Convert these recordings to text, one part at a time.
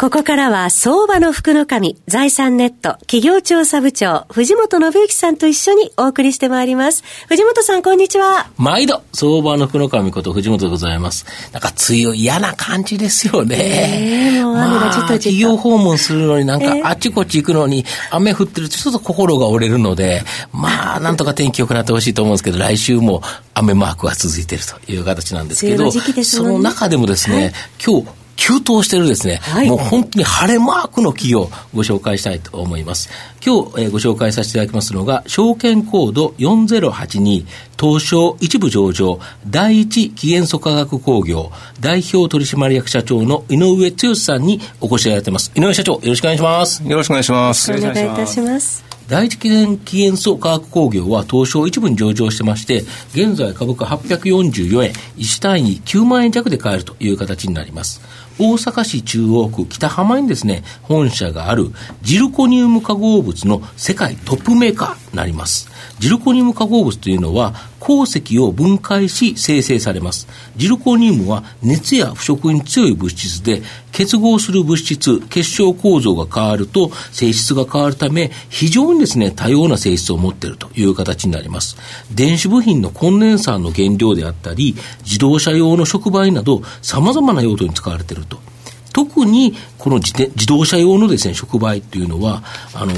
ここからは相場の福の神、財産ネット企業調査部長、藤本信之さんと一緒にお送りしてまいります。藤本さん、こんにちは。毎度、相場の福の神こと藤本でございます。なんか、梅雨嫌な感じですよね。えー、もう雨がちょっと企業訪問するのになんか、あっちこっち行くのに、雨降ってるとちょっと心が折れるので、まあ、なんとか天気良くなってほしいと思うんですけど、来週も雨マークが続いているという形なんですけど、ね、その中でもですね、はい、今日、急騰してるですね、はい、もう本当に晴れマークの企業をご紹介したいと思います。今日、えー、ご紹介させていただきますのが、証券コード4082東証一部上場第一紀元素化学工業代表取締役社長の井上剛さんにお越しいただいてます。井上社長、よろしくお願いします。よろしくお願いします。お願いいたします。第一記念紀元素化学工業は東証一部に上場してまして、現在株価844円、1単位9万円弱で買えるという形になります。大阪市中央区北浜にですね、本社があるジルコニウム化合物の世界トップメーカーなります。ジルコニウム化合物というのは、鉱石を分解し生成されます。ジルコニウムは熱や腐食に強い物質で、結合する物質、結晶構造が変わると性質が変わるため、非常にですね、多様な性質を持っているという形になります。電子部品のコンデンサーの原料であったり、自動車用の触媒など、様々な用途に使われていると。特にこの自自動車用のですね、触媒っていうのは、あの、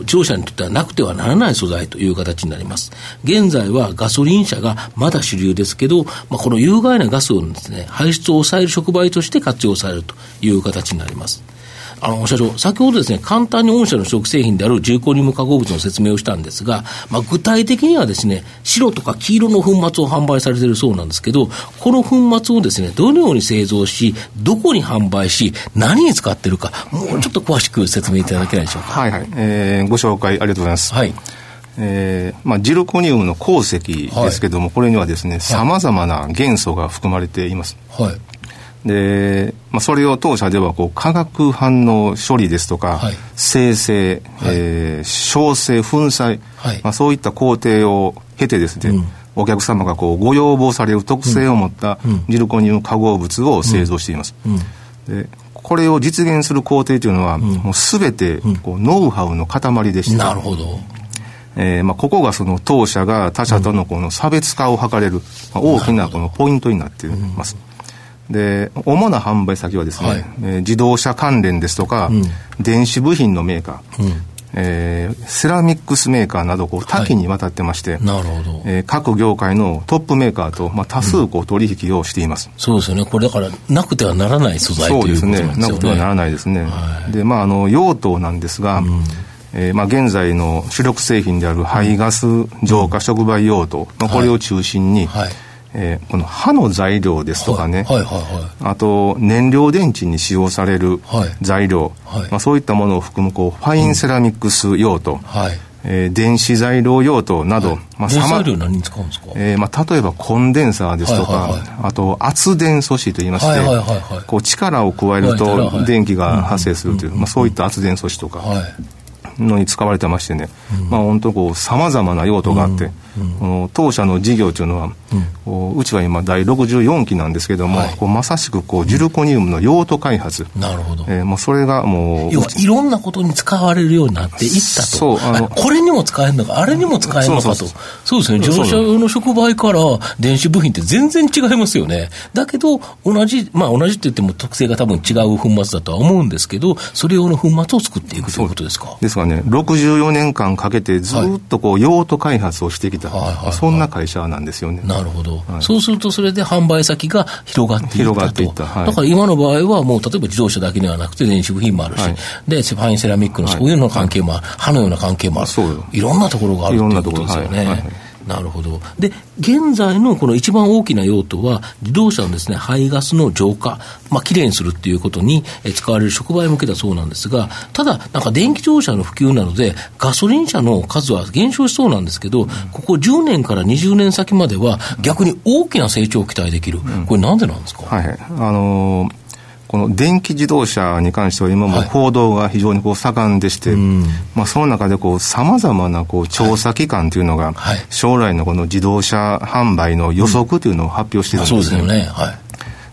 自動車にとってはなくてはならない素材という形になります。現在はガソリン車がまだ主流ですけど、まあ、この有害なガスをですね、排出を抑える触媒として活用されるという形になります。あの、社長、先ほどですね、簡単に御社の食製品である重コニウム化合物の説明をしたんですが、まあ、具体的にはですね、白とか黄色の粉末を販売されているそうなんですけど、この粉末をですね、どのように製造し、どこに販売し、何に使ってるか、もうちょっと詳しく説明いただけないでしょうか。はいはい。えー、ご紹介ありがとうございます。はい。えーまあ、ジルコニウムの鉱石ですけども、はい、これにはですね、さまざまな元素が含まれています。はい。で、まあ、それを当社ではこう化学反応処理ですとか、はい、生成、はい、えー、焼成粉砕、はい、まあ、そういった工程を経てですね、うん、お客様がこうご要望される特性を持ったジルコニウム化合物を製造しています。うん。うん、でこれを実現する工程というのは、もう全てこうノウハウの塊でして、なるほど。えーまあ、ここがその当社が他社とのこの差別化を図れる、まあ、大きなこのポイントになっています。で主な販売先はですね、はい、えー、自動車関連ですとか、うん、電子部品のメーカー、うん、えー、セラミックスメーカーなどこう多岐にわたってまして、はい、なるほど。えー、各業界のトップメーカーと、まあ、多数こう取引をしています、うん、そうですよね。これだからなくてはならない素材というですね。なくてはならないですね、はい、でまああの用途なんですが、うん。えーまあ、現在の主力製品である排ガス浄化触媒用途、まあ、これを中心に、はいえー、この刃の材料ですとかね、はいはいはいはい、あと燃料電池に使用される材料、はい。はい、まあ、そういったものを含むこうファインセラミックス用途、うん、はい。えー、電子材料用途など、はい、まあ、材料何に使うんですか、えーまあ、例えばコンデンサーですとか、はいはいはい、あと圧電素子といいまして、はいはいはいはい、こう力を加えると電気が発生するという、まあ、そういった圧電素子とか、はい。のに使われてましてね、うん、まあ本当こうさまざまな用途があって、この当社の事業というのは、ううちは今第64期なんですけども、はい、こうまさしくこうジルコニウムの用途開発、なるほど、えー、もうそれがもう要はいろんなことに使われるようになっていったと。そうあのこれにも使えるのかあれにも使えるのかと。そうですね。自動車用の触媒から電子部品って全然違いますよね。だけど同じまあ同じって言っても特性が多分違う粉末だとは思うんですけどそれ用の粉末を作っていくということですか。です。からね64年間かけてずっとこう用途開発をしてきた、はいそんな会社なんですよね。なるほど、はい、そうするとそれで販売先が広がっていった広がった、はい、だから今の場合はもう例えば自動車だけではなくて電子部品もあるし、はい、でファインセラミックのそういうの関係もある、歯のような関係もある、いろんなところがあるということですよね。なるほど。で、現在のこの一番大きな用途は、自動車のですね、排ガスの浄化、まあ、きれいにするっていうことに使われる触媒向けだそうなんですが、ただ、なんか電気自動車の普及なので、ガソリン車の数は減少しそうなんですけど、ここ10年から20年先までは、逆に大きな成長を期待できる。これなんでなんですか、はい、あのーこの電気自動車に関しては今も報道が非常にこう盛んでして、はい、まあ、その中でさまざまなこう調査機関というのが、将来のこの自動車販売の予測というのを発表してるんですね。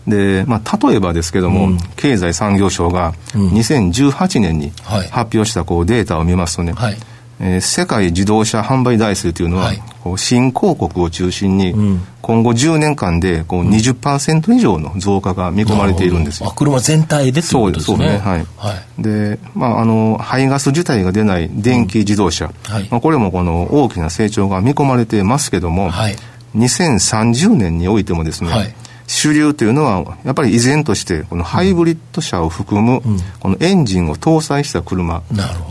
うん、で、まあ、例えばですけども、うん、経済産業省が2018年に発表したこうデータを見ますとね、はい、えー、世界自動車販売台数というのは、はい、こう新広告を中心に、今後10年間でこう20%以上の増加が見込まれているんですよ。あ車全体でってことですね。そうですね。はい。はい、で、まあ、あの、排ガス自体が出ない電気自動車、うんはい、まあ、これもこの大きな成長が見込まれてますけども、はい、2030年においてもですね、はい主流というのは、やっぱり依然として、このハイブリッド車を含む、このエンジンを搭載した車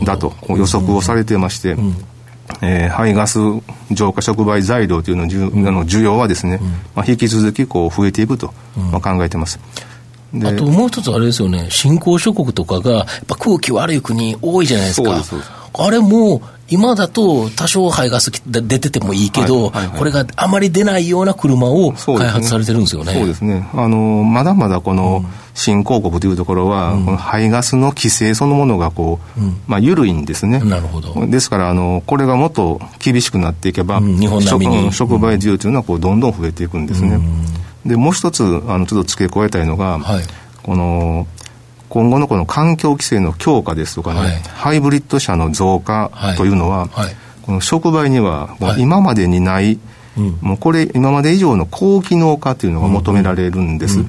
だと予測をされていまして、えー、排ガス浄化触媒材料というのの需要はですね、まあ、引き続きこう増えていくと、まあ、考えています。あともう一つあれですよね、新興諸国とかが、やっぱ空気悪い国多いじゃないですか。あれも今だと多少排ガス出ててもいいけど、はいはいはい、これがあまり出ないような車を開発されてるんですよね。そうですね。あの、まだまだこの新興国というところは、うん、この排ガスの規制そのものがこう、うん、まあ緩いんですね。なるほど。ですから、あの、これがもっと厳しくなっていけば、うん、日本並みに触媒需要というのはこうどんどん増えていくんですね。で、もう一つ、あの、ちょっと付け加えたいのが、はい、この、今後のこの環境規制の強化ですとかね、はい、ハイブリッド車の増加というのは、はい、この触媒にはもう今までにない、もうこれ今まで以上の高機能化というのが求められるんです。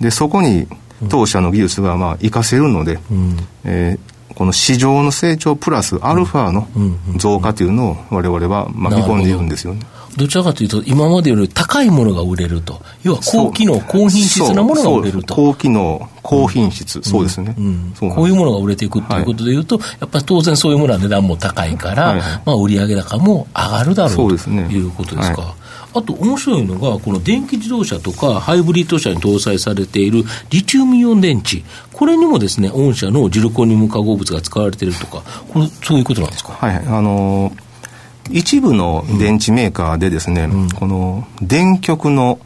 でそこに当社の技術がまあ活かせるので、うん、えー、この市場の成長プラスアルファの増加というのを我々はまあ見込んでいるんですよね。どちらかというと、今までより高いものが売れると、要は高機能、高品質なものが売れると。高機能、高品質、うん、そうですね、うん。うこういうものが売れていくということでいうと、はい、やっぱり当然そういうものは値段も高いから、はいはい、まあ、売上高も上がるだろうということですか。あと面白いのが、この電気自動車とかハイブリッド車に搭載されているリチウムイオン電池、これにもですね、御社のジルコニウム化合物が使われているとか、これ、そういうことなんですか？はい、あのー一部の電池メーカーでですね、うん、この電極の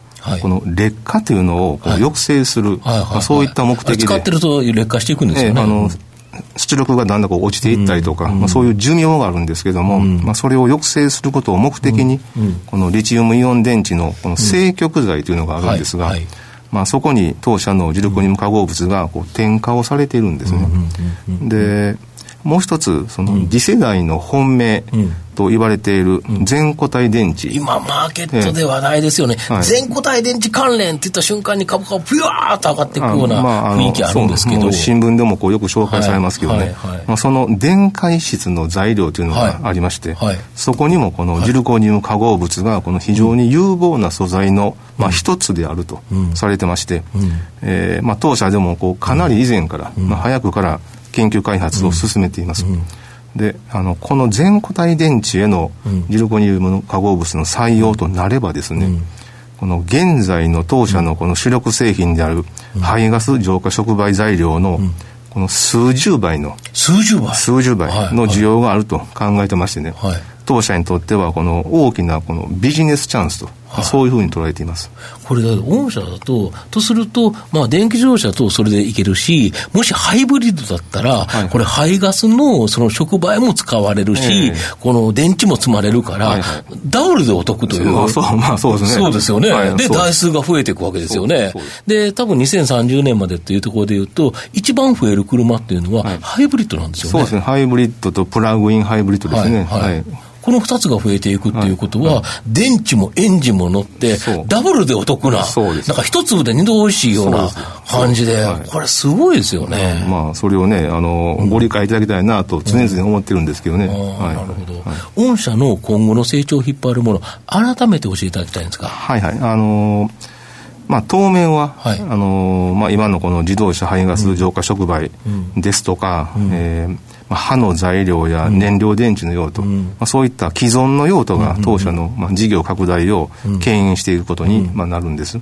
この劣化というのをこう抑制する、そういった目的で。使ってると劣化していくんですよね。えー、あの出力がだんだんこう落ちていったりとか、うん、まあ、そういう寿命があるんですけども、うん、まあ、それを抑制することを目的に、うん、このリチウムイオン電池のこの正極剤というのがあるんですが、はい。はい、まあ、そこに当社のジルコニウム化合物がこう添加をされているんですね。でもう一つ、その次世代の本命と言われている全固体電池。今、マーケットで話題ですよね。はい、全固体電池関連って言った瞬間に株価がぷわーっと上がっていくような雰囲気あるんですけど。新聞でもこうよく紹介されますけどね。はいはいはい、まあ、その電解質の材料というのがありまして、はい、そこにもこのジルコニウム化合物がこの非常に有望な素材の、まあ、一つであるとされてまして、うん、えー、まあ、当社でもこうかなり以前から、まあ、早くから研究開発を進めています。うん。うんであのこの全固体電池へのジルコニウム化合物の採用となればですね、うん、この現在の当社のこの主力製品である排ガス浄化触媒材料のこの数十倍の数十倍？数十倍の需要があると考えてましてね、はい、当社にとってはこの大きなこのビジネスチャンスとはい、そういうふうに捉えています。これ、御社だと、とすると、まあ、電気自動車とそれでいけるし、もしハイブリッドだったら、はい、これ、排ガスのその触媒も使われるし、えー、この電池も積まれるから、はいはい、ダブルでお得という、そう、まあ、そうですね。そうですよね。はい、で、台数が増えていくわけですよね。で、多分2030年までっていうところでいうと、一番増える車っていうのは、ハイブリッドなんですよね。そうですね。ハイブリッドとプラグインハイブリッドですね。はいこの2つが増えていくっていうことは、はい。電池もエンジンも乗って、ダブルでお得な、そうです。なんか一粒で二度おいしいような感じで、これすごいですよね。まあ、それをね、あの、ご理解いただきたいなと常々思ってるんですけどね。なるほど。御社の今後の成長を引っ張るもの、改めて教えていただきたいんですか？はいはい。あのまあ、当面は、はい、あのまあ、今のこの自動車排ガス浄化触媒ですとか、うん。うん、えー歯の材料や燃料電池の用途、うん、まあ、そういった既存の用途が当社の、まあ、事業拡大を牽引していくことに、まあ、なるんです。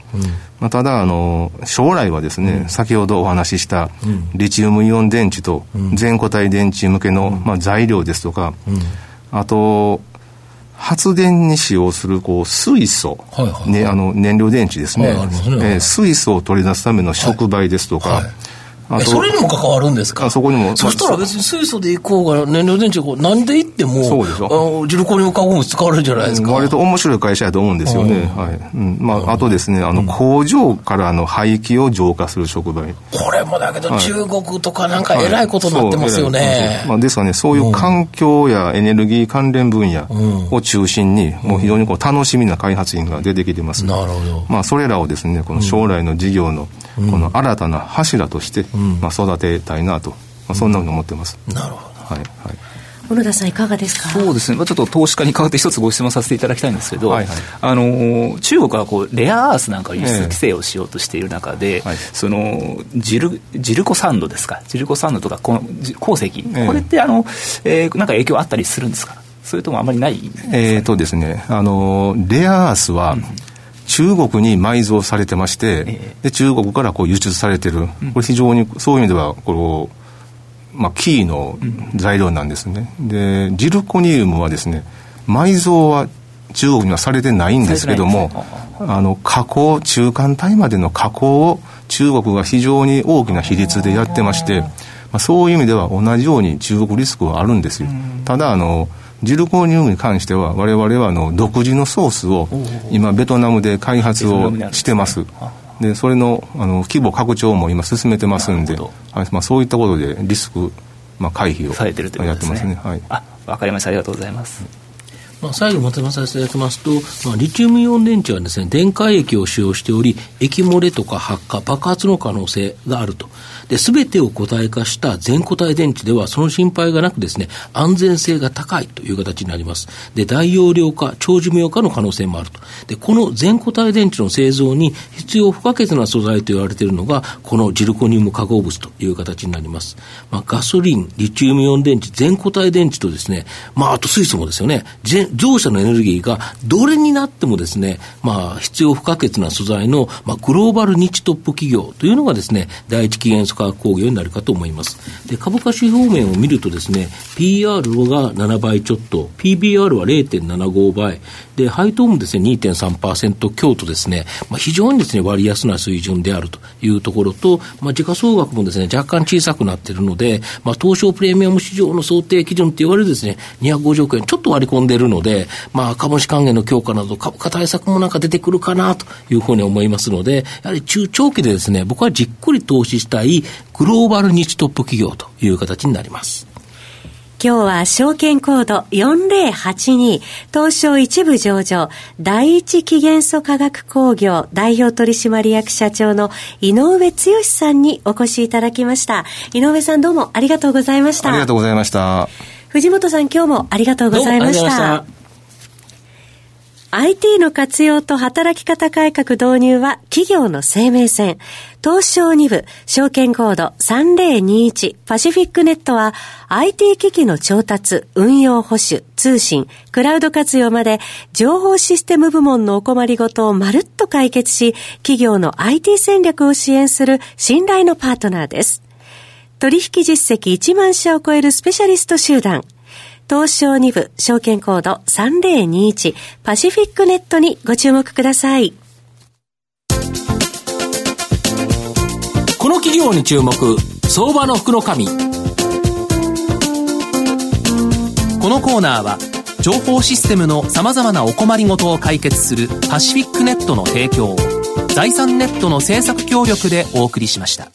まあ、ただあの、将来はですね、先ほどお話ししたリチウムイオン電池と全固体電池向けの、まあ、材料ですとか、あと、発電に使用するこう水素、はいはいはい、ね、あの燃料電池ですね、はい、ね。えー、水素を取り出すための触媒ですとか、はいはいそれにも関わるんですか？そこにも。そしたら別に水素でいこうが、燃料電池こう、なんでいっても、そうでしょ。ジルコニウム化合物使われるじゃないですか。割と面白い会社やと思うんですよね。はい。うん。まあ、あとですね、あの、工場からの廃棄を浄化する触媒。これもだけど、中国とかなんかえらいことになってますよね。まあ、ですからね、そういう環境やエネルギー関連分野を中心に、もう非常にこう楽しみな開発員が出てきてます。なるほど。まあ、それらをですね、この将来の事業の、この新たな柱として、まあ、育てたいなと、まあ、そんなふうに思ってます。なるほど。はい。はい。小野田さんいかがですか？そうですね、まあ、ちょっと投資家に代わって一つご質問させていただきたいんですけど、はいはい、あの中国はこうレアアースなんか輸出規制をしようとしている中で、えー、そのジルジルコサンドですか、ジルコサンドとかこの鉱石、えー、これってあの、えー、なんか影響あったりするんですか、それともあまりないえーとですね、あのレアアースは、うん中国に埋蔵されてまして、で中国からこう輸出されてる、これ非常にそういう意味ではこの、まあ、キーの材料なんですね。でジルコニウムはですね埋蔵は中国にはされてないんですけども、あの加工中間体までの加工を中国が非常に大きな比率でやってまして、まあ、そういう意味では同じように中国リスクはあるんですよ。ただあのジルコニウムに関しては我々はあの独自のソースを今ベトナムで開発をしてます。でそれのあの規模拡張も今進めてますんで、はい。まあ、そういったことでリスク、まあ、回避をされてるということですね、ね、はい、あ分かりました。ありがとうございます。まあ、最後まとめさせていただきますと、まあ、リチウムイオン電池はですね、電解液を使用しており、液漏れとか発火、爆発の可能性があると。で、すべてを固体化した全固体電池では、その心配がなくですね、安全性が高いという形になります。で、大容量化、長寿命化の可能性もあると。で、この全固体電池の製造に必要不可欠な素材と言われているのが、このジルコニウム化合物という形になります。まあ、ガソリン、リチウムイオン電池、全固体電池とですね、まあ、あと水素もですよね、乗車のエネルギーがどれになってもですね、まあ、必要不可欠な素材の、まあ、グローバルニチトップ企業というのがですね、第一期元素化学工業になるかと思います。で、株価指標面を見るとですね、PR が7倍ちょっと、PBR は0.75倍、で、配当もですね、2.3%強とですね、まあ、非常にですね、割安な水準であるというところと、まあ、時価総額もですね、若干小さくなっているので、まあ、東証プレミアム市場の想定基準って言われるですね、250億円ちょっと割り込んでいるので、まあ、株主還元の強化など、株価対策もなんか出てくるかなというふうに思いますので、やはり中長期でですね、僕はじっくり投資したいグローバルニッチトップ企業という形になります。今日は証券コード4082東証一部上場第一期元素化学工業代表取締役社長の井上剛さんにお越しいただきました。井上さんどうもありがとうございました。ありがとうございました。藤本さん今日もありがとうございました。IT の活用と働き方改革導入は企業の生命線。東証2部、証券コード3021パシフィックネットは IT 機器の調達、運用保守、通信、クラウド活用まで情報システム部門のお困りごとをまるっと解決し、企業の IT 戦略を支援する信頼のパートナーです。取引実績1万社を超えるスペシャリスト集団。東証2部証券コード3021パシフィックネットにご注目ください。この企業に注目、相場の福の。このコーナーは、情報システムの様々なお困りごとを解決するパシフィックネットの提供を、財産ネットの政策協力でお送りしました。